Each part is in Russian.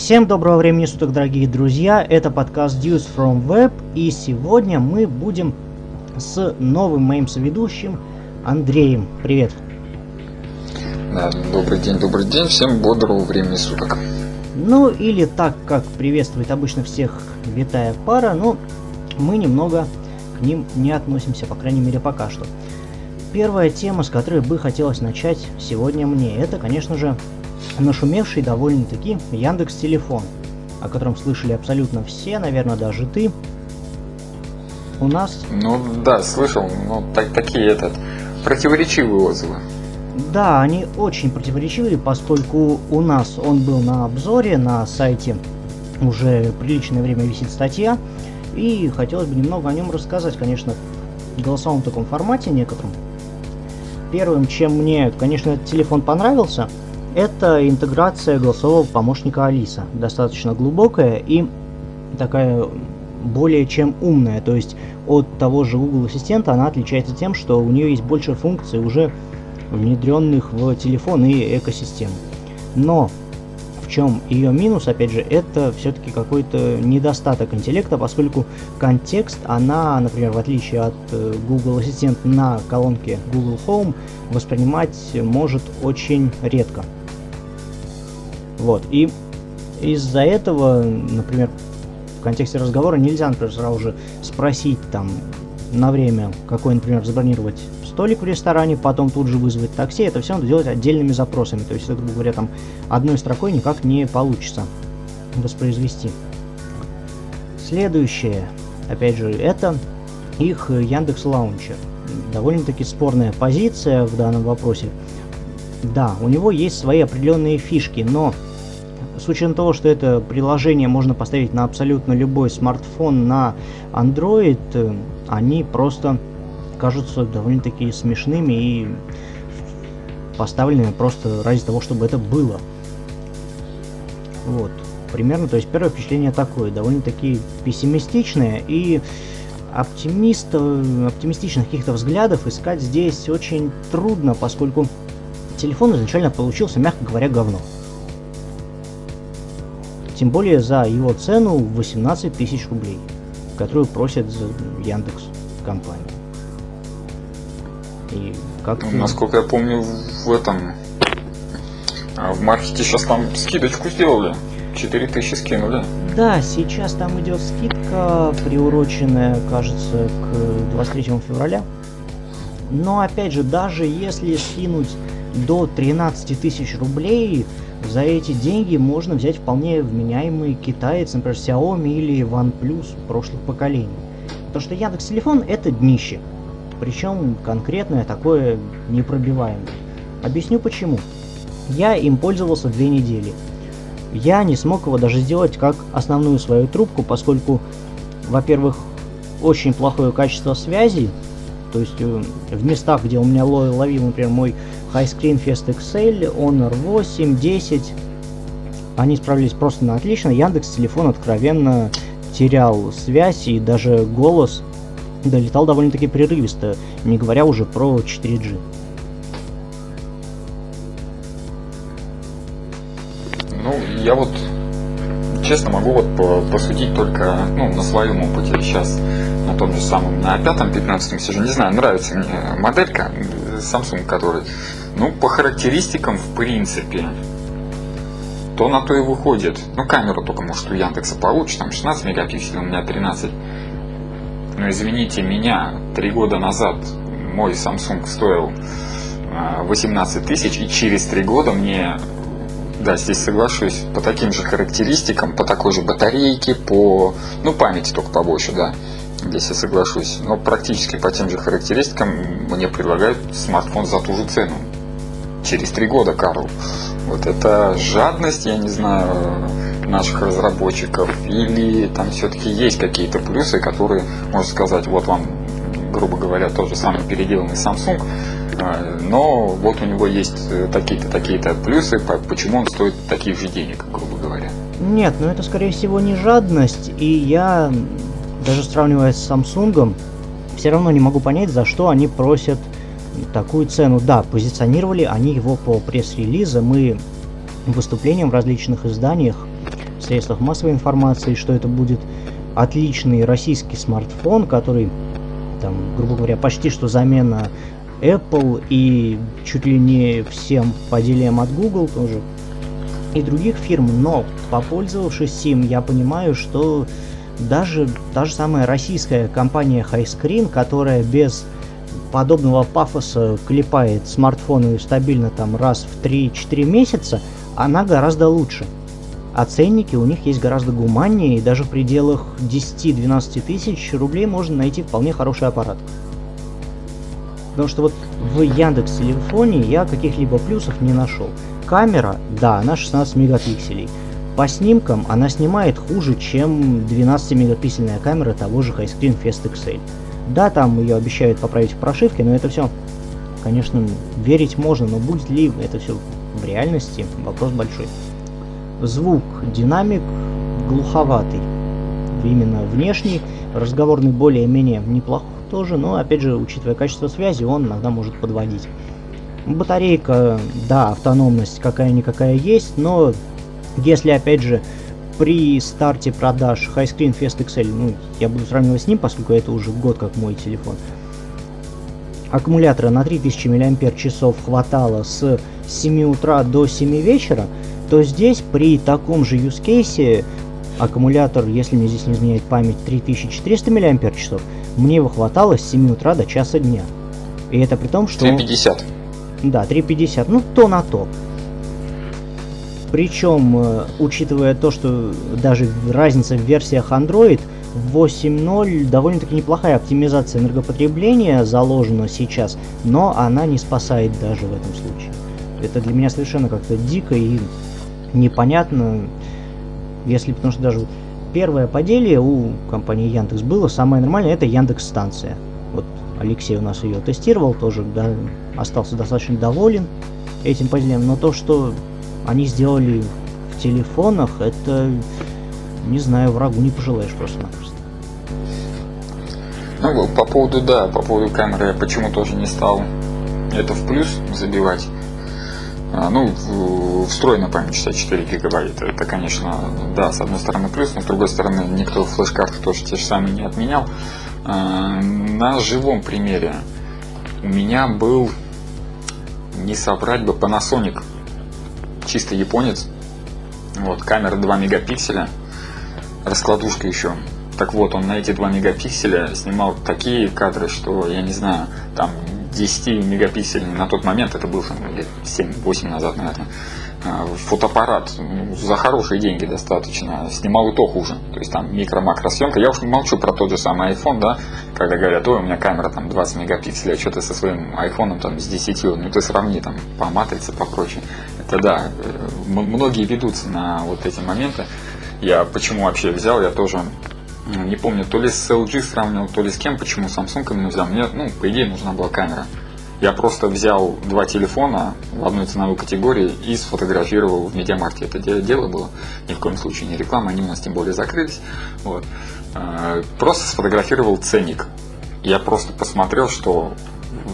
Всем доброго времени суток, дорогие друзья! Это подкаст News from Web, и сегодня мы будем с новым моим соведущим Андреем. Привет! Да, добрый день, добрый день, всем бодрого времени суток. Ну, или так, как приветствует обычно всех витая пара, но мы немного к ним не относимся, по крайней мере, пока что. Первая тема, с которой бы хотелось начать сегодня мне, это, конечно же, нашумевший довольно-таки Яндекс Телефон, о котором слышали абсолютно все, наверное, даже ты. У нас... Ну да, слышал, но так, такие этот, противоречивые отзывы. Да, они очень противоречивые, поскольку у нас он был на обзоре на сайте уже приличное время висит статья, и хотелось бы немного о нем рассказать, конечно, в голосовом таком формате некотором. Первым, чем мне, конечно, этот телефон понравился – это интеграция голосового помощника Алиса. Достаточно глубокая и такая более чем умная. То есть от того же Google Ассистента она отличается тем, что у нее есть больше функций уже внедренных в телефон и экосистему. Но в чем ее минус, опять же, это все-таки какой-то недостаток интеллекта, поскольку контекст она, например, в отличие от э, Google Ассистент на колонке Google Home, воспринимать может очень редко. Вот. И из-за этого, например, в контексте разговора нельзя, например, сразу же спросить там на время, какой, например, забронировать столик в ресторане, потом тут же вызвать такси. Это все надо делать отдельными запросами. То есть, это, грубо говоря, там одной строкой никак не получится воспроизвести. Следующее, опять же, это их Яндекс Лаунчер. Довольно-таки спорная позиция в данном вопросе. Да, у него есть свои определенные фишки, но с учетом того, что это приложение можно поставить на абсолютно любой смартфон на Android, э, они просто кажутся довольно-таки смешными и поставленными просто ради того, чтобы это было. Вот, примерно, то есть первое впечатление такое, довольно-таки пессимистичное и оптимист, оптимистичных каких-то взглядов искать здесь очень трудно, поскольку телефон изначально получился, мягко говоря, говно. Тем более за его цену 18 тысяч рублей, которую просят Яндекс компания. И как ну, Насколько я помню, в этом а, в маркете сейчас там скидочку сделали. 4000 скинули. Да, сейчас там идет скидка, приуроченная, кажется, к 23 февраля. Но опять же, даже если скинуть до 13 тысяч рублей, за эти деньги можно взять вполне вменяемый китаец, например, Xiaomi или OnePlus прошлых поколений. Потому что Яндекс Телефон это днище. Причем конкретное такое непробиваемое. Объясню почему. Я им пользовался две недели. Я не смог его даже сделать как основную свою трубку, поскольку, во-первых, очень плохое качество связи, то есть э, в местах, где у меня ловил, например, мой High Screen Fest XL, Honor 8, 10, они справились просто на отлично. Яндекс телефон откровенно терял связь и даже голос долетал довольно-таки прерывисто, не говоря уже про 4G. Ну, я вот честно могу вот посудить только ну, на своем опыте сейчас на том же самом, на пятом, пятнадцатом сижу, не знаю, нравится мне моделька Samsung, который, ну, по характеристикам, в принципе, то на то и выходит. Ну, камера только, может, у Яндекса получше, там 16 мегапикселей, у меня 13. Но извините меня, три года назад мой Samsung стоил 18 а, тысяч, и через три года мне, да, здесь соглашусь, по таким же характеристикам, по такой же батарейке, по, ну, памяти только побольше, да, здесь я соглашусь. Но практически по тем же характеристикам мне предлагают смартфон за ту же цену. Через три года, Карл. Вот это жадность, я не знаю, наших разработчиков, или там все-таки есть какие-то плюсы, которые, можно сказать, вот вам, грубо говоря, тот же самый переделанный Samsung, а, но вот у него есть такие-то, такие-то плюсы, почему он стоит таких же денег, грубо говоря. Нет, ну это скорее всего не жадность, и я даже сравнивая с Samsung, все равно не могу понять, за что они просят такую цену. Да, позиционировали они его по пресс-релизам и выступлениям в различных изданиях в средствах массовой информации, что это будет отличный российский смартфон, который, там, грубо говоря, почти что замена Apple и чуть ли не всем поделием от Google тоже и других фирм, но попользовавшись им, я понимаю, что даже та же самая российская компания Highscreen, которая без подобного пафоса клепает смартфоны стабильно там раз в 3-4 месяца, она гораздо лучше. А у них есть гораздо гуманнее, и даже в пределах 10-12 тысяч рублей можно найти вполне хороший аппарат. Потому что вот в Яндекс телефоне я каких-либо плюсов не нашел. Камера, да, она 16 мегапикселей. По снимкам она снимает хуже, чем 12-мегапиксельная камера того же Highscreen Fest XL. Да, там ее обещают поправить в прошивке, но это все, конечно, верить можно, но будет ли это все в реальности, вопрос большой. Звук, динамик глуховатый, именно внешний, разговорный более-менее неплох тоже, но опять же, учитывая качество связи, он иногда может подводить. Батарейка, да, автономность какая-никакая есть, но если опять же при старте продаж Highscreen Fest XL, ну, я буду сравнивать с ним, поскольку это уже год как мой телефон, аккумулятора на 3000 мАч хватало с 7 утра до 7 вечера, то здесь при таком же use case аккумулятор, если мне здесь не изменяет память, 3400 мАч, мне его хватало с 7 утра до часа дня. И это при том, что... 350. Да, 350, ну то на то. Причем, э, учитывая то, что даже разница в версиях Android, в 8.0 довольно-таки неплохая оптимизация энергопотребления заложена сейчас, но она не спасает даже в этом случае. Это для меня совершенно как-то дико и непонятно, если потому что даже первое поделие у компании Яндекс было самое нормальное, это Яндекс станция. Вот Алексей у нас ее тестировал, тоже да, остался достаточно доволен этим поделием, но то, что они сделали в телефонах, это, не знаю, врагу не пожелаешь просто-напросто. Ну, по поводу, да, по поводу камеры я почему тоже не стал это в плюс забивать. А, ну, встроена память 64 гигабайта. Это, конечно, да, с одной стороны плюс, но с другой стороны никто флеш-карты тоже те же самые не отменял. А, на живом примере у меня был, не собрать бы, Panasonic чисто японец. Вот, камера 2 мегапикселя, раскладушка еще. Так вот, он на эти 2 мегапикселя снимал такие кадры, что, я не знаю, там 10 мегапиксельный на тот момент, это был лет 7-8 назад, наверное, фотоаппарат ну, за хорошие деньги достаточно снимал и то хуже. То есть там микро-макросъемка. Я уж молчу про тот же самый iPhone, да, когда говорят, ой, у меня камера там 20 мегапикселей, а что ты со своим iPhone там с 10, ну ты сравни там по матрице, по прочее. Это да, э, многие ведутся на вот эти моменты. Я почему вообще взял, я тоже не помню, то ли с LG сравнивал, то ли с кем, почему Samsung именно взял. Мне, ну, по идее, нужна была камера. Я просто взял два телефона в одной ценовой категории и сфотографировал в Медиамарте. Это дело было. Ни в коем случае не реклама, они у нас тем более закрылись. Вот. А, просто сфотографировал ценник. Я просто посмотрел, что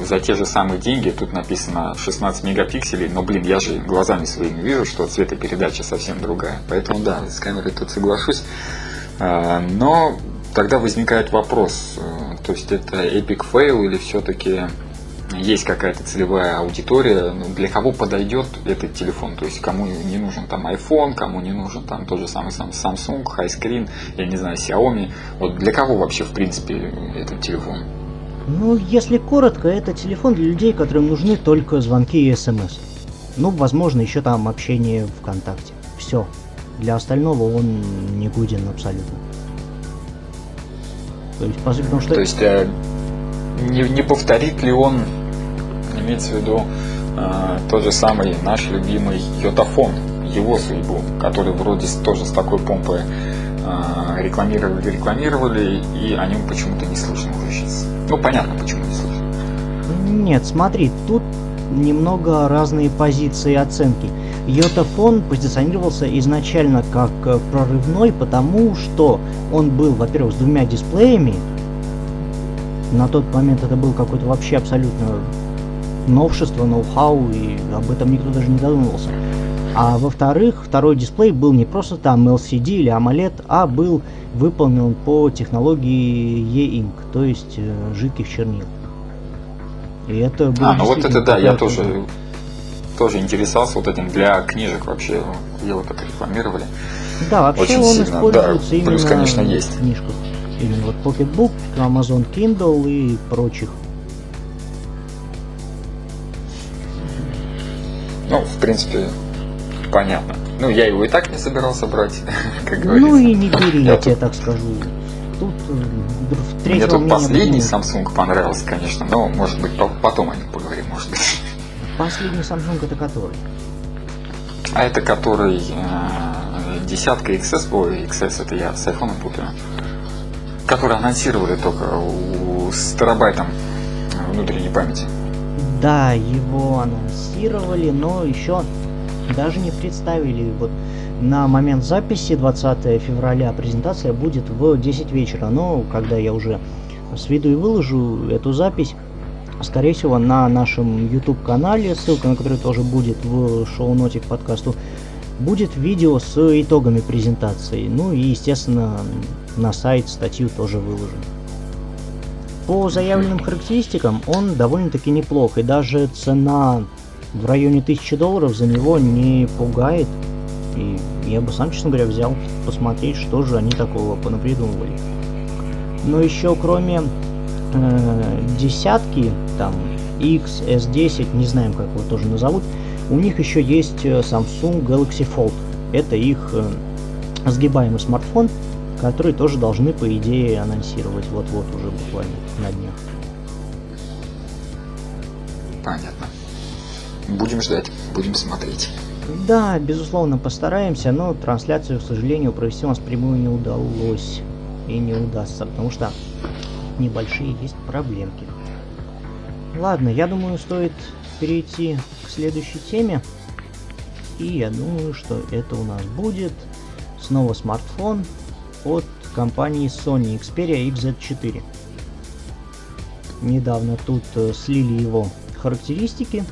за те же самые деньги, тут написано 16 мегапикселей, но, блин, я же глазами своими вижу, что цветопередача совсем другая. Поэтому, да, с камерой тут соглашусь. А, но тогда возникает вопрос, э, то есть это epic fail или все-таки есть какая-то целевая аудитория, ну, для кого подойдет этот телефон, то есть кому не нужен там iPhone, кому не нужен там тот же самый Samsung, High Screen, я не знаю, Xiaomi, вот для кого вообще в принципе этот телефон? Ну, если коротко, это телефон для людей, которым нужны только звонки и смс. Ну, возможно, еще там общение ВКонтакте. Все. Для остального он не годен абсолютно. То есть, потому что... То есть, э, не, не повторит ли он, имеется в виду, э, тот же самый наш любимый йотафон, его судьбу, который вроде тоже с такой помпой э, рекламировали, рекламировали, и о нем почему-то не слышно уже сейчас. Ну, понятно, почему не слышно. Нет, смотри, тут немного разные позиции оценки. Йотафон позиционировался изначально как э, прорывной, потому что он был, во-первых, с двумя дисплеями, на тот момент это был какой-то вообще абсолютно новшество, ноу-хау, и об этом никто даже не додумывался. А во-вторых, второй дисплей был не просто там LCD или AMOLED, а был выполнен по технологии E-Ink, то есть э, жидких чернил. И это было А, ну вот это да, я тоже, тоже интересовался вот этим для книжек вообще, его так рекламировали. Да, вообще Очень он сильно. используется да, именно плюс, конечно, есть. в книжках. Именно вот Pocketbook, Amazon Kindle и прочих. Ну, в принципе, понятно. Ну, я его и так не собирался брать, как говорится. Ну и не бери, я, я тебе так скажу. Тут э, Мне тут последний Samsung понравился, конечно, но, может быть, потом о нем поговорим, может быть. Последний Samsung это который? А это который э, десятка XS, ой, XS это я с iPhone путаю, который анонсировали только с терабайтом внутренней памяти. Да, его анонсировали, но еще даже не представили. Вот на момент записи 20 февраля презентация будет в 10 вечера. Но когда я уже с виду и выложу эту запись, скорее всего, на нашем YouTube канале, ссылка на который тоже будет в шоу-ноте к подкасту, будет видео с итогами презентации. Ну и, естественно, на сайт статью тоже выложим. По заявленным характеристикам он довольно-таки неплох, и даже цена в районе 1000 долларов за него не пугает. И я бы сам, честно говоря, взял посмотреть, что же они такого понапридумывали. Но еще кроме э, десятки, там X, S10, не знаем, как его тоже назовут, у них еще есть э, Samsung Galaxy Fold. Это их э, сгибаемый смартфон, который тоже должны, по идее, анонсировать вот-вот уже буквально на днях. Понятно. Будем ждать, будем смотреть. Да, безусловно, постараемся, но трансляцию, к сожалению, провести у нас прямую не удалось и не удастся, потому что небольшие есть проблемки. Ладно, я думаю, стоит перейти к следующей теме. И я думаю, что это у нас будет снова смартфон от компании Sony Xperia XZ4. Недавно тут э, слили его характеристики,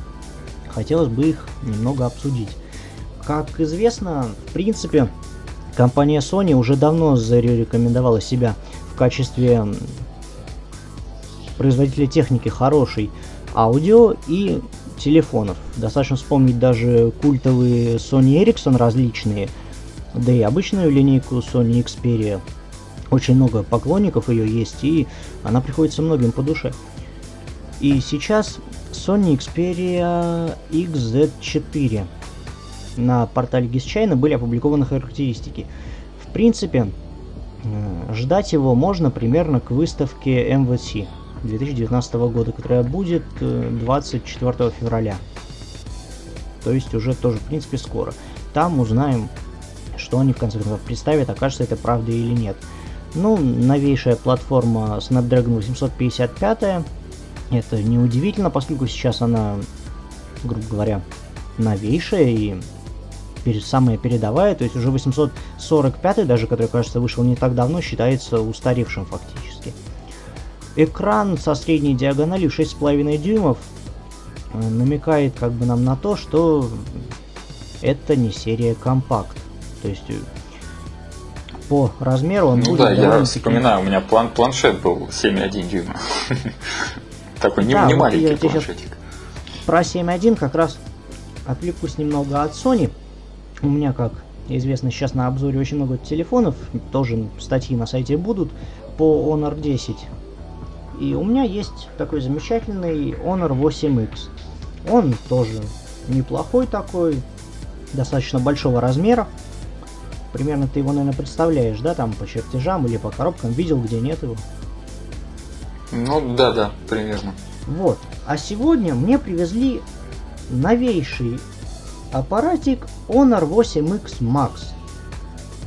хотелось бы их немного обсудить. Как известно, в принципе, компания Sony уже давно зарекомендовала себя в качестве производителя техники хорошей аудио и телефонов. Достаточно вспомнить даже культовые Sony Ericsson различные – да и обычную линейку Sony Xperia. Очень много поклонников ее есть, и она приходится многим по душе. И сейчас Sony Xperia XZ4. На портале GizChina были опубликованы характеристики. В принципе, э, ждать его можно примерно к выставке MVC 2019 года, которая будет 24 э, февраля. То есть уже тоже, в принципе, скоро. Там узнаем что они в конце концов представят, окажется это правда или нет. Ну, новейшая платформа Snapdragon 855, это неудивительно, поскольку сейчас она, грубо говоря, новейшая и самая передовая, то есть уже 845 даже, который, кажется, вышел не так давно, считается устаревшим фактически. Экран со средней диагональю 6,5 дюймов э, намекает как бы нам на то, что это не серия компакт. То есть э, по размеру он ну будет да, я вспоминаю, у меня план, планшет был 7,1 дюйма. Такой не, да, не вот маленький планшетик. Про 7.1 как раз отвлекусь немного от Sony. У меня, как известно, сейчас на обзоре очень много телефонов, тоже статьи на сайте будут, по Honor 10. И у меня есть такой замечательный Honor 8X. Он тоже неплохой такой, достаточно большого размера примерно ты его, наверное, представляешь, да, там по чертежам или по коробкам, видел, где нет его? Ну, да, да, примерно. Вот. А сегодня мне привезли новейший аппаратик Honor 8X Max.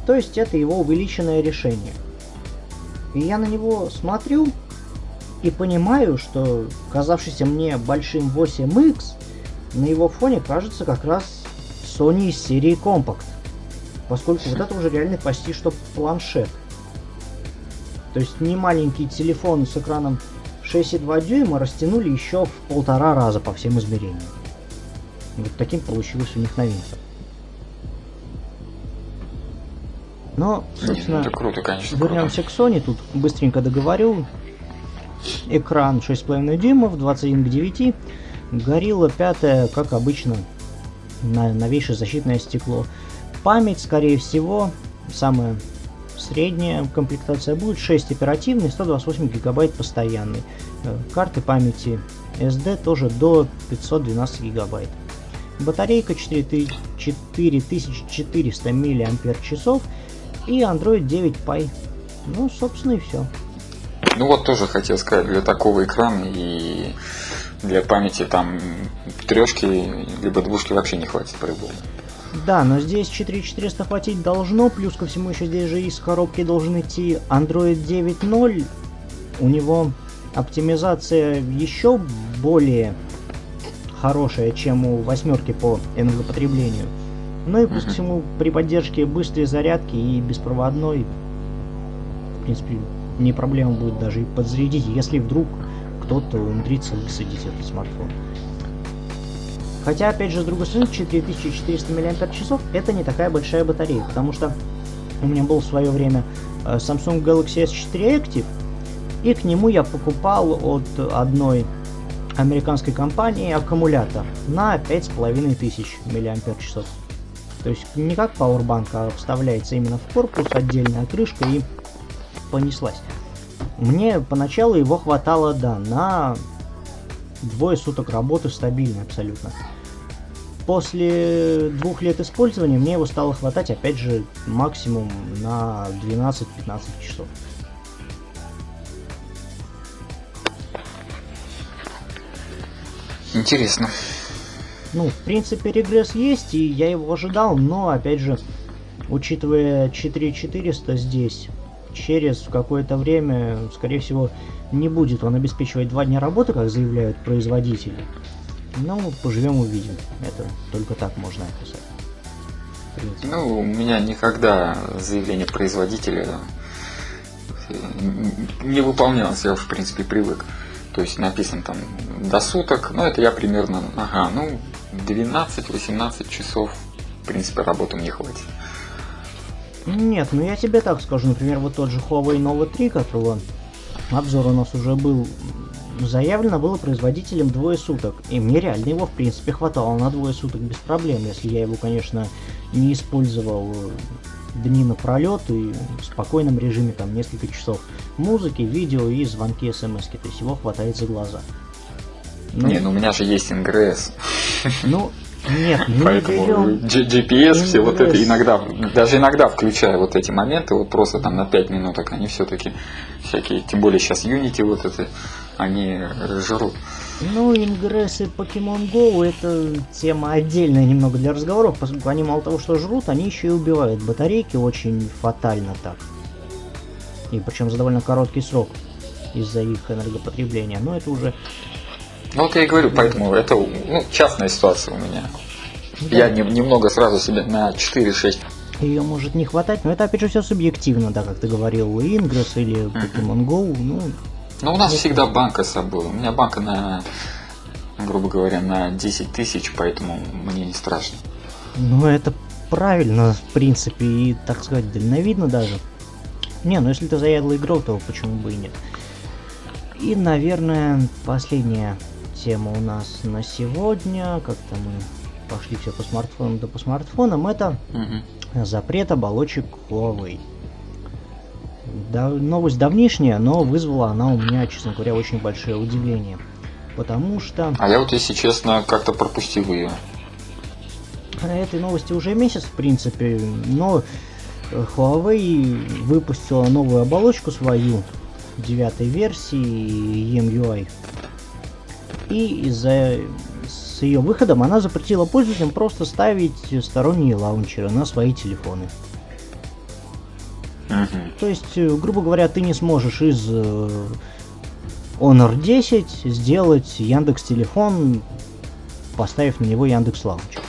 То есть это его увеличенное решение. И я на него смотрю и понимаю, что казавшийся мне большим 8X на его фоне кажется как раз Sony из серии Compact поскольку вот это уже реально почти что планшет. То есть не маленький телефон с экраном 6,2 дюйма растянули еще в полтора раза по всем измерениям. Вот таким получилась у них новинка. Но, собственно, это круто, конечно. Вернемся круто. к Sony, тут быстренько договорю. Экран 6,5 дюймов, 21 к 9. Горилла 5, как обычно, на новейшее защитное стекло. Память, скорее всего, самая средняя комплектация будет 6 оперативный, 128 гигабайт постоянный. Э, карты памяти SD тоже до 512 гигабайт. Батарейка 4400 мАч и Android 9 Pie. Ну, собственно, и все. Ну вот тоже хотел сказать, для такого экрана и для памяти там трешки либо двушки вообще не хватит по-любому. Да, но здесь 4400 хватить должно, плюс ко всему еще здесь же из коробки должен идти Android 9.0. У него оптимизация еще более хорошая, чем у восьмерки по энергопотреблению. Ну и плюс ко всему при поддержке быстрой зарядки и беспроводной, в принципе, не проблема будет даже и подзарядить, если вдруг кто-то умудрится высадить этот смартфон. Хотя, опять же, с другой стороны, 4400 мАч это не такая большая батарея, потому что у меня был в свое время э, Samsung Galaxy S4 Active, и к нему я покупал от одной американской компании аккумулятор на 5500 мАч. То есть не как Powerbank, а вставляется именно в корпус, отдельная крышка и понеслась. Мне поначалу его хватало, да, на двое суток работы стабильно абсолютно. После двух лет использования мне его стало хватать, опять же, максимум на 12-15 часов. Интересно. Ну, в принципе, регресс есть, и я его ожидал, но, опять же, учитывая 4400 здесь, через какое-то время, скорее всего, не будет он обеспечивать два дня работы, как заявляют производители. Ну, поживем увидим. Это только так можно описать. Ну, у меня никогда заявление производителя э, не выполнялось, я, в принципе, привык. То есть написано там до суток, ну это я примерно, ага, ну 12-18 часов, в принципе, работы мне хватит. Нет, ну я тебе так скажу, например, вот тот же Huawei Nova 3, которого обзор у нас уже был заявлено было производителем двое суток, и мне реально его в принципе хватало на двое суток без проблем, если я его, конечно, не использовал дни напролет и в спокойном режиме там несколько часов музыки, видео и звонки смс то есть его хватает за глаза. Ну, не, ну у меня же есть ингресс. Ну, нет, мы Поэтому не GPS, все вот это иногда, даже иногда включая вот эти моменты, вот просто там на 5 минуток, они все-таки всякие, тем более сейчас Unity вот это, они жрут. Ну, ингрессы Pokemon Go это тема отдельная немного для разговоров, поскольку они мало того, что жрут, они еще и убивают батарейки очень фатально так. И причем за довольно короткий срок из-за их энергопотребления. Но это уже ну вот я и говорю, поэтому это ну, частная ситуация у меня. Да. Я не, немного сразу себе на 4-6 ее может не хватать, но это опять же все субъективно, да, как ты говорил, Ingress или Pokemon Go, ну... Ну, у нас это... всегда банка с собой. У меня банка на, грубо говоря, на 10 тысяч, поэтому мне не страшно. Ну, это правильно, в принципе, и, так сказать, дальновидно даже. Не, ну если ты заядлый игрок, то почему бы и нет. И, наверное, последняя тема у нас на сегодня, как-то мы пошли все по смартфонам да по смартфонам, это угу. запрет оболочек Huawei. Да, новость давнишняя, но вызвала она у меня, честно говоря, очень большое удивление. Потому что... А я вот, если честно, как-то пропустил ее. Этой новости уже месяц, в принципе, но Huawei выпустила новую оболочку свою, девятой версии EMUI. И из-за с ее выходом она запретила пользователям просто ставить сторонние лаунчеры на свои телефоны. То есть, э, грубо говоря, ты не сможешь из э, Honor 10 сделать Яндекс Телефон, поставив на него Яндекс Лаунчер.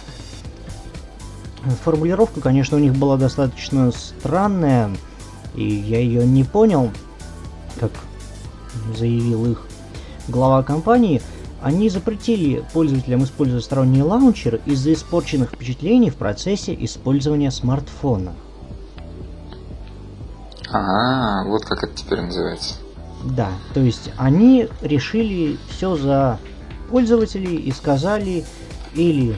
Формулировка, конечно, у них была достаточно странная, и я ее не понял, как заявил их глава компании – они запретили пользователям использовать сторонние лаунчеры из-за испорченных впечатлений в процессе использования смартфона. А, вот как это теперь называется. Да, то есть они решили все за пользователей и сказали или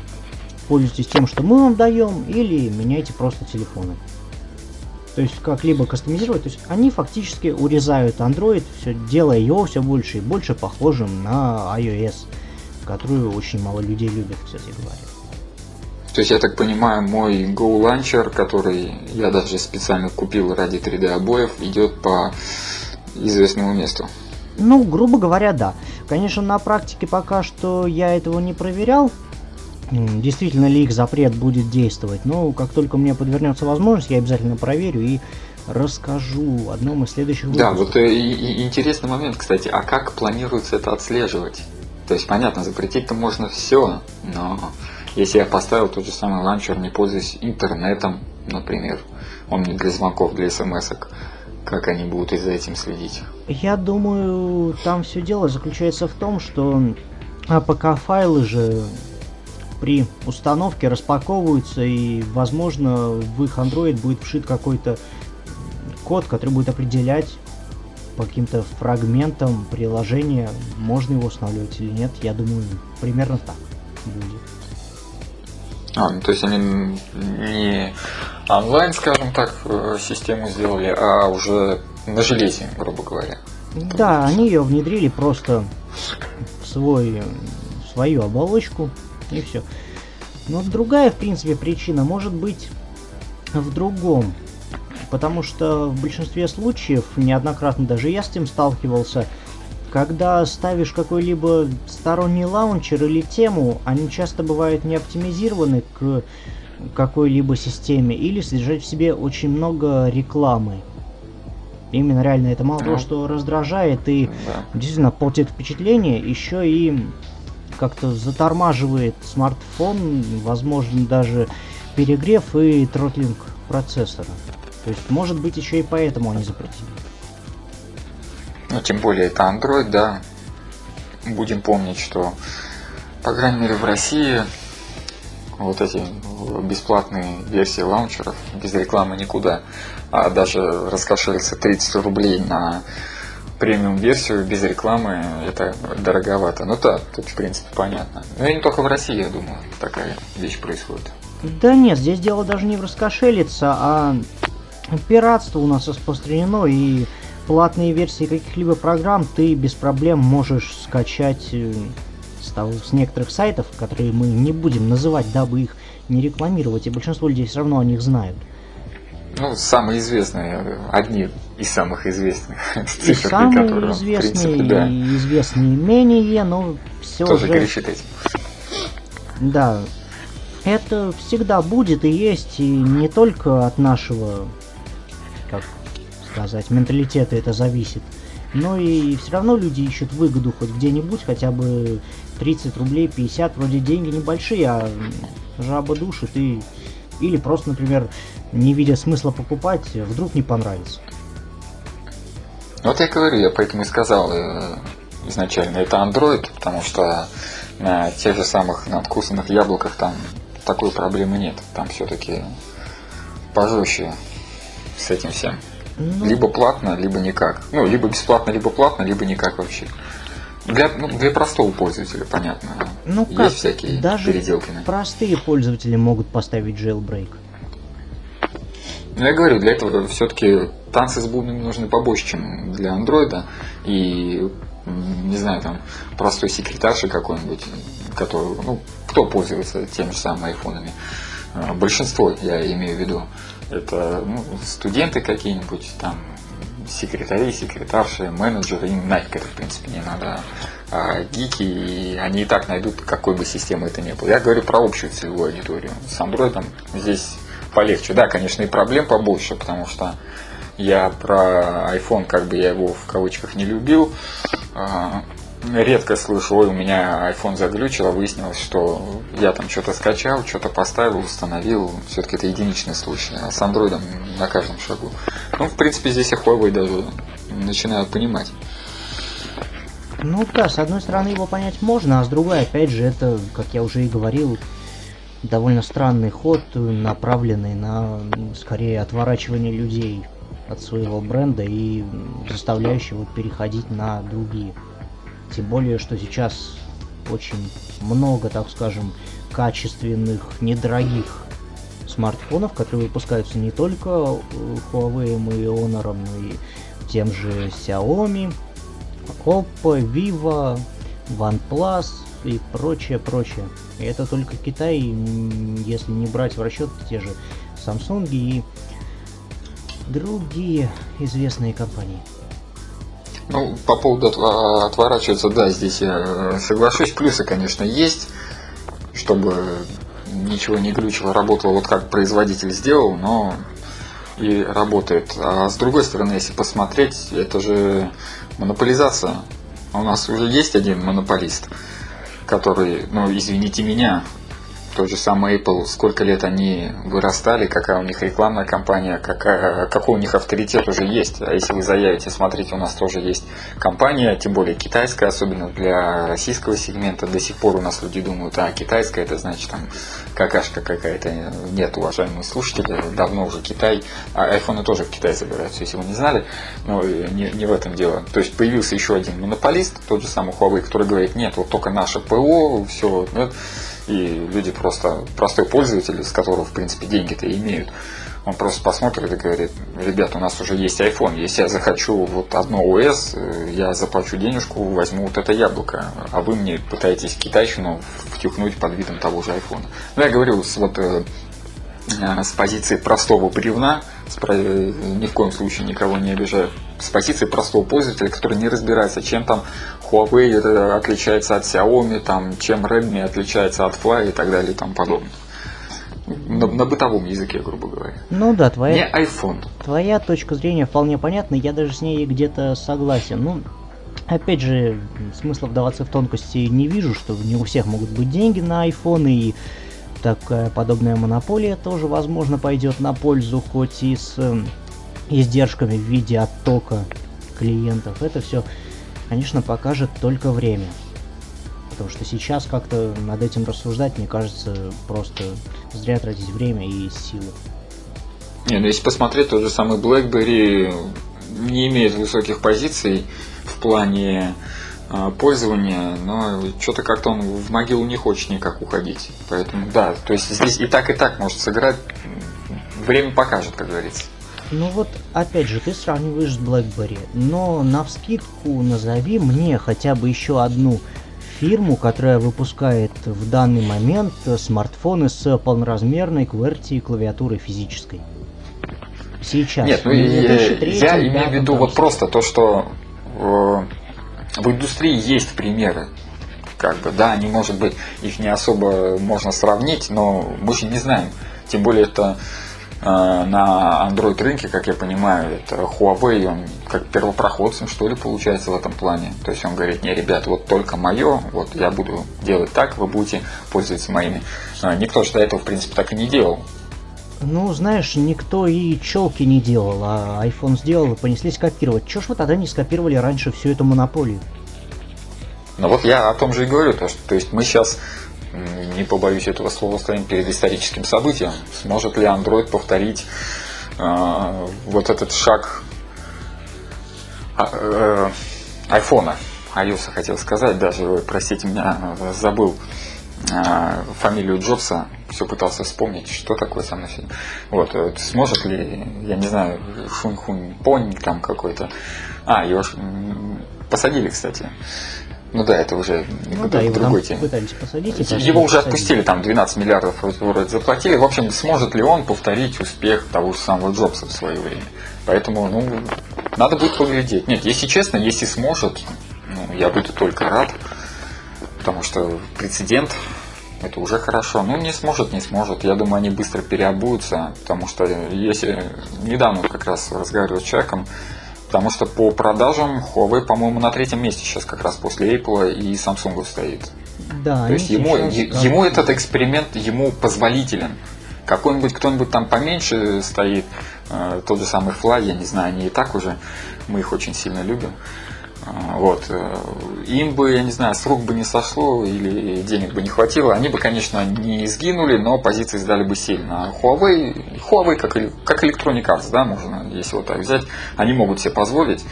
пользуйтесь тем, что мы вам даем, или меняйте просто телефоны. То есть как-либо кастомизировать. То есть они фактически урезают Android, все делая его все больше и больше похожим на iOS, которую очень мало людей любят, кстати говоря. То есть, я так понимаю, мой Go Launcher, который я даже специально купил ради 3D обоев, идет по известному месту. Ну, грубо говоря, да. Конечно, на практике пока что я этого не проверял, действительно ли их запрет будет действовать. Но как только мне подвернется возможность, я обязательно проверю и расскажу в одном из следующих выпусков. Да, вот э, и, и, интересный момент, кстати, а как планируется это отслеживать? То есть, понятно, запретить-то можно все, но если я поставил тот же самый ланчер, не пользуюсь интернетом, например, он не для звонков, для смс как они будут и за этим следить? Я думаю, там все дело заключается в том, что APK-файлы же при установке распаковываются и, возможно, в их Android будет вшит какой-то код, который будет определять по каким-то фрагментам приложения, можно его устанавливать или нет. Я думаю, примерно так будет. А, ну, то есть они не онлайн, скажем так, э, систему сделали, а уже на железе, грубо говоря. Да, они ее внедрили просто в свой, в свою оболочку и все. Но другая, в принципе, причина может быть в другом. Потому что в большинстве случаев, неоднократно даже я с этим сталкивался, когда ставишь какой-либо сторонний лаунчер или тему, они часто бывают не оптимизированы к какой-либо системе или содержать в себе очень много рекламы. Именно реально это мало того, что раздражает и да. действительно портит впечатление, еще и как-то затормаживает смартфон, возможно даже перегрев и тротлинг процессора. То есть, может быть, еще и поэтому они запретили. Ну, тем более это Android, да. Будем помнить, что, по крайней мере, в России вот эти бесплатные версии лаунчеров без рекламы никуда. А даже раскошелиться 30 рублей на премиум версию без рекламы это дороговато. Ну да, тут в принципе понятно. Ну и не только в России, я думаю, такая вещь происходит. Да нет, здесь дело даже не в раскошелиться, а пиратство у нас распространено и платные версии каких-либо программ ты без проблем можешь скачать э, с, того, с некоторых сайтов, которые мы не будем называть, дабы их не рекламировать, и большинство людей все равно о них знают. Ну, самые известные, одни из самых известных и самые которые, известные, принципе, да. и известные менее, но все Тоже же... грешит этим. Да, это всегда будет и есть, и не только от нашего, как сказать, менталитета это зависит. Но и все равно люди ищут выгоду хоть где-нибудь, хотя бы 30 рублей, 50, вроде деньги небольшие, а жаба душит и... Или просто, например, не видя смысла покупать, вдруг не понравится. Вот я говорю, я поэтому и сказал э, изначально, это Android, потому что на тех же самых надкусанных яблоках там такой проблемы нет. Там все-таки пожестче с этим всем. Ну... Либо платно, либо никак. Ну, либо бесплатно, либо платно, либо никак вообще. Для, ну, для простого пользователя, понятно. Ну Есть как? всякие Даже переделки. простые пользователи могут поставить jailbreak. Ну, я говорю, для этого все-таки танцы с бубнами нужны побольше, чем для андроида. И, не знаю, там, простой секретарши какой-нибудь, который, ну, кто пользуется теми же самыми айфонами. А, большинство, я имею в виду. Это ну, студенты какие-нибудь, там, секретари, секретарши, менеджеры, им это, в принципе, не надо. А гики, и они и так найдут, какой бы системы это ни было. Я говорю про общую целевую аудиторию. С андроидом здесь полегче. Да, конечно, и проблем побольше, потому что я про iPhone, как бы я его в кавычках не любил, а, редко слышу, ой, у меня iPhone заглючил, а выяснилось, что я там что-то скачал, что-то поставил, установил. Все-таки это единичный случай. А с Android на каждом шагу. Ну, в принципе, здесь и Huawei даже начинают понимать. Ну да, с одной стороны его понять можно, а с другой, опять же, это, как я уже и говорил, довольно странный ход, направленный на, скорее, отворачивание людей от своего бренда и заставляющий его переходить на другие. Тем более, что сейчас очень много, так скажем, качественных, недорогих смартфонов, которые выпускаются не только Huawei и Honor, но и тем же Xiaomi, Oppo, Vivo, OnePlus и прочее, прочее. И это только Китай, если не брать в расчет те же Samsung и другие известные компании. Ну, по поводу отворачиваться, да, здесь я соглашусь. Плюсы, конечно, есть, чтобы ничего не глючило, работало вот как производитель сделал, но и работает. А с другой стороны, если посмотреть, это же монополизация. У нас уже есть один монополист, который, ну, извините меня, тот же самый Apple, сколько лет они вырастали, какая у них рекламная кампания, какая, какой у них авторитет уже есть. А если вы заявите, смотрите, у нас тоже есть компания, тем более китайская, особенно для российского сегмента, до сих пор у нас люди думают, а китайская это значит там какашка какая-то. Нет, уважаемые слушатели, давно уже Китай, а айфоны тоже в Китай забираются, если вы не знали, но не, не в этом дело. То есть появился еще один монополист, тот же самый Huawei, который говорит, нет, вот только наше ПО, все, и люди просто, простой пользователь, с которого, в принципе, деньги-то имеют, он просто посмотрит и говорит, ребят, у нас уже есть iPhone, если я захочу вот одно OS, э, я заплачу денежку, возьму вот это яблоко, а вы мне пытаетесь китайщину втюхнуть под видом того же iPhone. Ну, я говорю, вот, э, с позиции простого бревна, с, ни в коем случае никого не обижаю, с позиции простого пользователя, который не разбирается, чем там Huawei отличается от Xiaomi, там, чем Redmi отличается от Fly и так далее и тому подобное. На, на бытовом языке, грубо говоря. Ну да, твоя... Не iPhone. Твоя точка зрения вполне понятна, я даже с ней где-то согласен. Ну, опять же, смысла вдаваться в тонкости не вижу, что не у всех могут быть деньги на iPhone, и такая подобная монополия тоже, возможно, пойдет на пользу, хоть и с э, издержками в виде оттока клиентов. Это все конечно, покажет только время. Потому что сейчас как-то над этим рассуждать, мне кажется, просто зря тратить время и силы. Не, ну если посмотреть, тот же самый BlackBerry не имеет высоких позиций в плане пользования, но что-то как-то он в могилу не хочет никак уходить. Поэтому да, то есть здесь и так, и так может сыграть. Время покажет, как говорится. Ну вот, опять же, ты сравниваешь с BlackBerry, но на вскидку назови мне хотя бы еще одну фирму, которая выпускает в данный момент смартфоны с полноразмерной QWERTY клавиатурой физической. Сейчас. Нет, ну я, я имею в виду вот просто то, что э, в индустрии есть примеры. Как бы, да, они, может быть, их не особо можно сравнить, но мы же не знаем. Тем более это Э, на Android рынке, как я понимаю, это Huawei, он как первопроходцем, что ли, получается в этом плане. То есть он говорит, не, ребят, вот только мое, вот я буду делать так, вы будете пользоваться моими. Э, никто же до этого, в принципе, так и не делал. Ну, знаешь, никто и челки не делал, а iPhone сделал и понеслись копировать. Чего ж вы тогда не скопировали раньше всю эту монополию? Ну вот я о том же и говорю, то, что, то есть мы сейчас не побоюсь этого слова, стоим перед историческим событием. Сможет ли Android повторить э, вот этот шаг а, э, айфона? iOS хотел сказать даже, простите меня, забыл фамилию Джобса, все пытался вспомнить, что такое сам на фильм. Вот, вот, сможет ли, я не знаю, Шунхун Понь там какой-то. А, его посадили, кстати. Ну да, это уже ну, да, его другой теме. Пытались посадить. Его уже посадили. отпустили, там 12 миллиардов вроде заплатили. В общем, сможет ли он повторить успех того же самого Джобса в свое время? Поэтому, ну, надо будет поглядеть. Нет, если честно, если сможет, ну, я буду только рад, потому что прецедент это уже хорошо. Ну, не сможет, не сможет. Я думаю, они быстро переобуются, потому что если недавно как раз разговаривал с человеком, Потому что по продажам Huawei, по-моему, на третьем месте сейчас как раз после Apple и Samsung стоит. Да, То есть ему, ему этот эксперимент ему позволителен. Какой-нибудь кто-нибудь там поменьше стоит, э, тот же самый Fly, я не знаю, они и так уже, мы их очень сильно любим. Э, вот. Э, им бы, я не знаю, с рук бы не сошло или денег бы не хватило, они бы, конечно, не сгинули, но позиции сдали бы сильно. А Huawei, Huawei как, как Electronic Arts, да, можно если вот так взять, они могут себе позволить.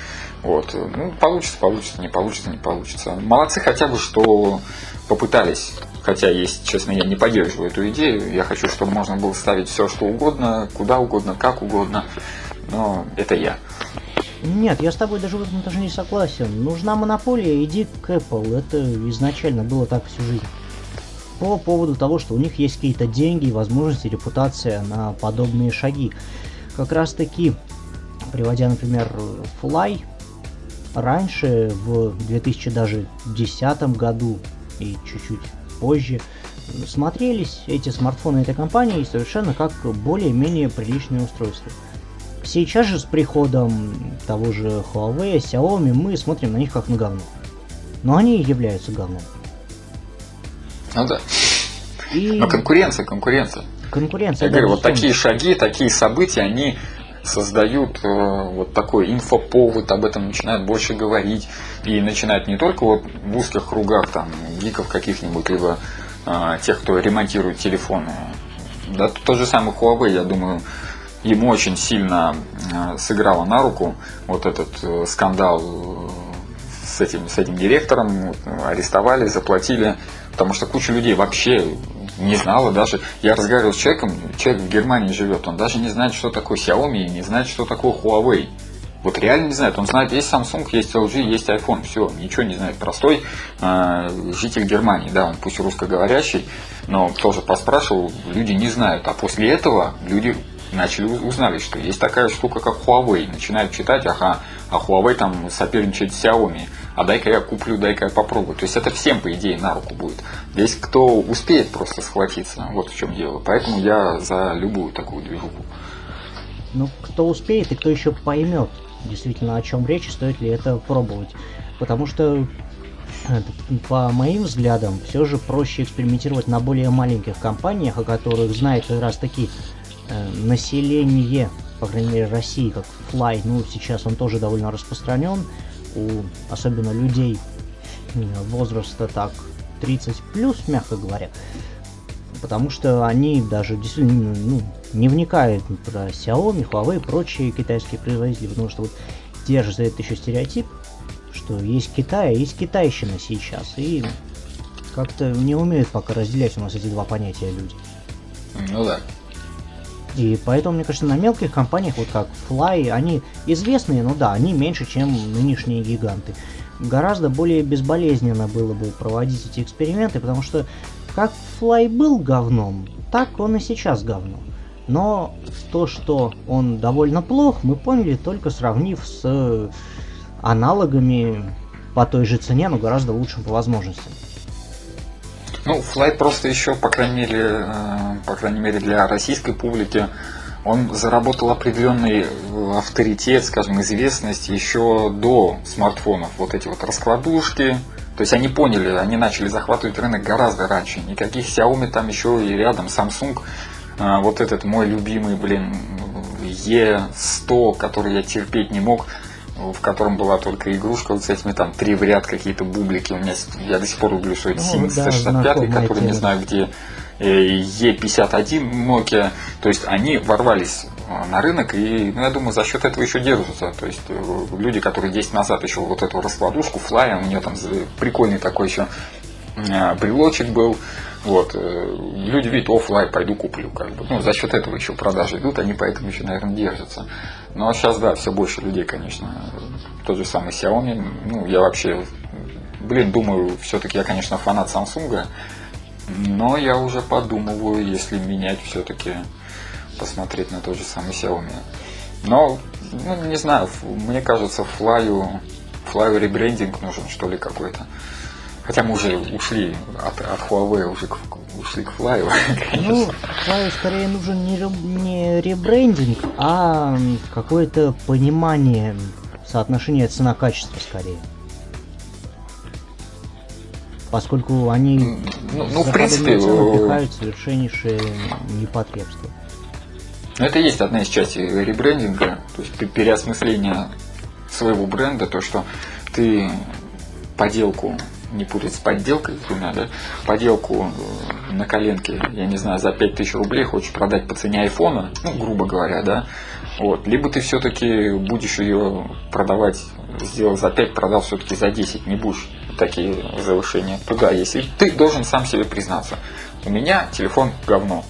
Вот. Ну, получится, получится, не получится, не получится. Молодцы хотя бы, что попытались. Хотя, если честно, я не поддерживаю эту идею. Я хочу, чтобы можно было ставить все, что угодно, куда угодно, как угодно. Но это я. Нет, я с тобой даже в этом тоже не согласен. Нужна монополия, иди к Apple. Это изначально было так всю жизнь. По поводу того, что у них есть какие-то деньги, возможности, репутация на подобные шаги. Как раз таки, приводя, например, Fly, раньше, в 2010 году и чуть-чуть позже, смотрелись эти смартфоны этой компании совершенно как более-менее приличные устройства. Сейчас же с приходом того же Huawei, Xiaomi мы смотрим на них как на говно. Но они являются говном. Ну да. И... Но конкуренция, конкуренция. Конкуренция. Я говорю, вот такие шаги, такие события, они создают э, вот такой инфоповод, об этом начинают больше говорить. И начинают не только вот в узких кругах там гиков каких-нибудь, либо э, тех, кто ремонтирует телефоны. Да, тот же самый Huawei, я думаю, ему очень сильно э, сыграло на руку вот этот э, скандал э, с этим, с этим директором, арестовали, заплатили, потому что куча людей вообще не знала даже. Я разговаривал с человеком, человек в Германии живет, он даже не знает, что такое Xiaomi, не знает, что такое Huawei. Вот реально не знает. Он знает, есть Samsung, есть LG, есть iPhone. Все, ничего не знает. Простой э, житель Германии, да, он пусть русскоговорящий, но тоже поспрашивал, люди не знают. А после этого люди начали узнали, что есть такая штука, как Huawei. Начинают читать, ага, а Huawei там соперничает с Xiaomi, а дай-ка я куплю, дай-ка я попробую. То есть это всем, по идее, на руку будет. Здесь кто успеет просто схватиться, вот в чем дело. Поэтому я за любую такую движуху. Ну, кто успеет и кто еще поймет, действительно, о чем речь, стоит ли это пробовать. Потому что по моим взглядам, все же проще экспериментировать на более маленьких компаниях, о которых знает как раз таки население, по крайней мере, России, как Fly, ну, сейчас он тоже довольно распространен, у особенно людей э, возраста так 30 плюс, мягко говоря, потому что они даже действительно ну, не вникают про Xiaomi, Huawei и прочие китайские производители, потому что вот держится этот еще стереотип, что есть Китай, а есть китайщина сейчас, и как-то не умеют пока разделять у нас эти два понятия люди. Ну да. И поэтому, мне кажется, на мелких компаниях, вот как Fly, они известные, но да, они меньше, чем нынешние гиганты. Гораздо более безболезненно было бы проводить эти эксперименты, потому что как Fly был говном, так он и сейчас говно. Но то, что он довольно плох, мы поняли только сравнив с аналогами по той же цене, но гораздо лучшим по возможностям. Ну, Flight просто еще, по крайней мере, э, по крайней мере для российской публики, он заработал определенный э, авторитет, скажем, известность еще до смартфонов. Вот эти вот раскладушки, то есть они поняли, они начали захватывать рынок гораздо раньше. Никаких Xiaomi там еще и рядом, Samsung. Э, вот этот мой любимый, блин, E100, который я терпеть не мог в котором была только игрушка вот с этими там три в ряд какие-то бублики. У меня я до сих пор люблю, что это ну, 7065, да, который не знаю где E51 Nokia. То есть они ворвались э, на рынок и, ну, я думаю, за счет этого еще держатся. То есть э, люди, которые 10 назад еще вот эту раскладушку, флая, у нее там прикольный такой еще э, брелочек был, вот. Люди видят, офлайн, пойду куплю. Как бы. Ну, за счет этого еще продажи идут, они поэтому еще, наверное, держатся. Ну а сейчас, да, все больше людей, конечно. Тот же самый Xiaomi. Ну, я вообще, блин, думаю, все-таки я, конечно, фанат Samsung. Но я уже подумываю, если менять все-таки, посмотреть на тот же самый Xiaomi. Но, ну, не знаю, мне кажется, Fly, Fly ребрендинг нужен, что ли, какой-то. Хотя мы уже ушли от, от Huawei уже к, ушли к Fly. Ну, Fly скорее нужен не, не ребрендинг, а какое-то понимание соотношения цена-качество скорее. Поскольку они ну, ну в принципе напихают совершеннейшее непотребство. Ну, это есть одна из частей ребрендинга, то есть переосмысление своего бренда, то, что ты поделку не путать с подделкой двумя, да, поделку э, на коленке, я не знаю, за 5000 рублей хочешь продать по цене айфона, ну, грубо говоря, да, Вот. Либо ты все-таки будешь ее продавать, сделал за 5, продал все-таки за 10, не будешь такие завышения туда, если ты должен сам себе признаться. У меня телефон говно.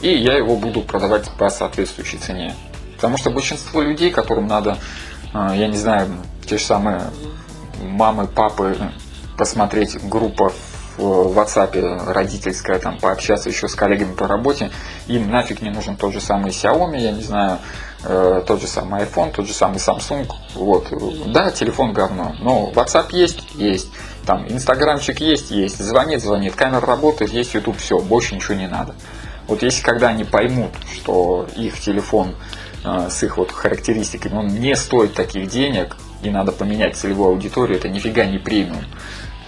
И я его буду продавать по соответствующей цене. Потому что большинство людей, которым надо, э, я не знаю, те же самые мамы, папы, посмотреть группа в WhatsApp родительская, там, пообщаться еще с коллегами по работе, им нафиг не нужен тот же самый Xiaomi, я не знаю, э, тот же самый iPhone, тот же самый Samsung. Вот. Да, телефон говно, но WhatsApp есть, есть. Там Инстаграмчик есть, есть. Звонит, звонит, камера работает, есть YouTube, все, больше ничего не надо. Вот если когда они поймут, что их телефон э, с их вот характеристиками, он не стоит таких денег, и надо поменять целевую аудиторию, это нифига не премиум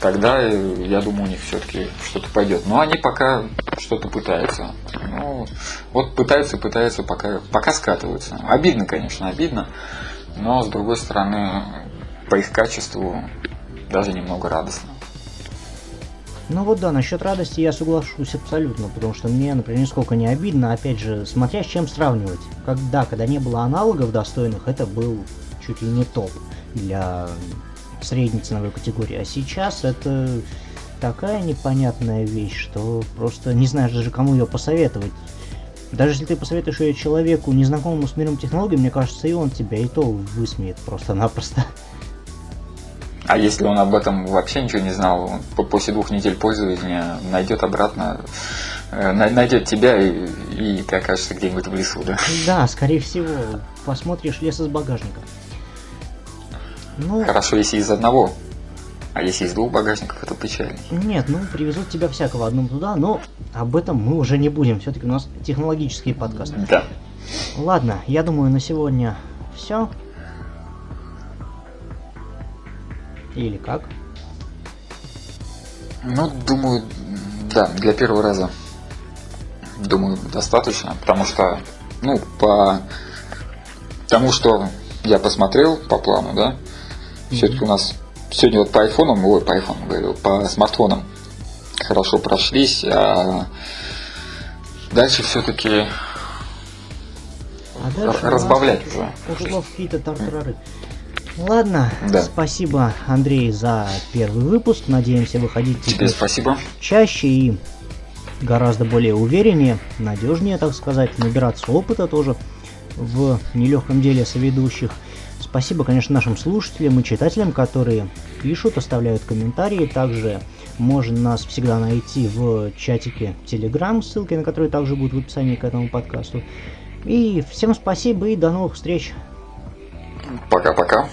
тогда, э, я думаю, у них все-таки что-то пойдет. Но они пока что-то пытаются. Ну, вот пытаются, пытаются, пока, пока скатываются. Обидно, конечно, обидно. Но, с другой стороны, по их качеству даже немного радостно. Ну вот да, насчет радости я соглашусь абсолютно, потому что мне, например, нисколько не обидно, опять же, смотря с чем сравнивать. Когда, когда не было аналогов достойных, это был чуть ли не топ для средней ценовой категории. А сейчас это такая непонятная вещь, что просто не знаешь даже кому ее посоветовать. Даже если ты посоветуешь ее человеку, незнакомому с миром технологий, мне кажется, и он тебя и то высмеет просто-напросто. А если он об этом вообще ничего не знал, он после двух недель пользования найдет обратно, э, найдет тебя и, и ты окажешься где-нибудь в лесу, да? Да, скорее всего. Посмотришь лес из багажника. Ну, Хорошо, если из одного. А если из двух багажников, это печально. Нет, ну привезут тебя всякого одном туда, но об этом мы уже не будем. Все-таки у нас технологический подкаст. Да. Ладно, я думаю, на сегодня все. Или как? Ну, думаю, да, для первого раза. Думаю, достаточно, потому что, ну, по тому, что я посмотрел по плану, да, все-таки у нас сегодня вот по айфонам, ой, по айфонам говорю, по смартфонам хорошо прошлись, а дальше все-таки а дальше разбавлять уже. Ушло в какие-то тартарары. Ладно, да. спасибо, Андрей, за первый выпуск. Надеемся выходить Тебе спасибо. чаще и гораздо более увереннее, надежнее, так сказать, набираться опыта тоже в нелегком деле соведущих. Спасибо, конечно, нашим слушателям и читателям, которые пишут, оставляют комментарии. Также можно нас всегда найти в чатике Telegram, ссылки на который также будут в описании к этому подкасту. И всем спасибо и до новых встреч. Пока-пока.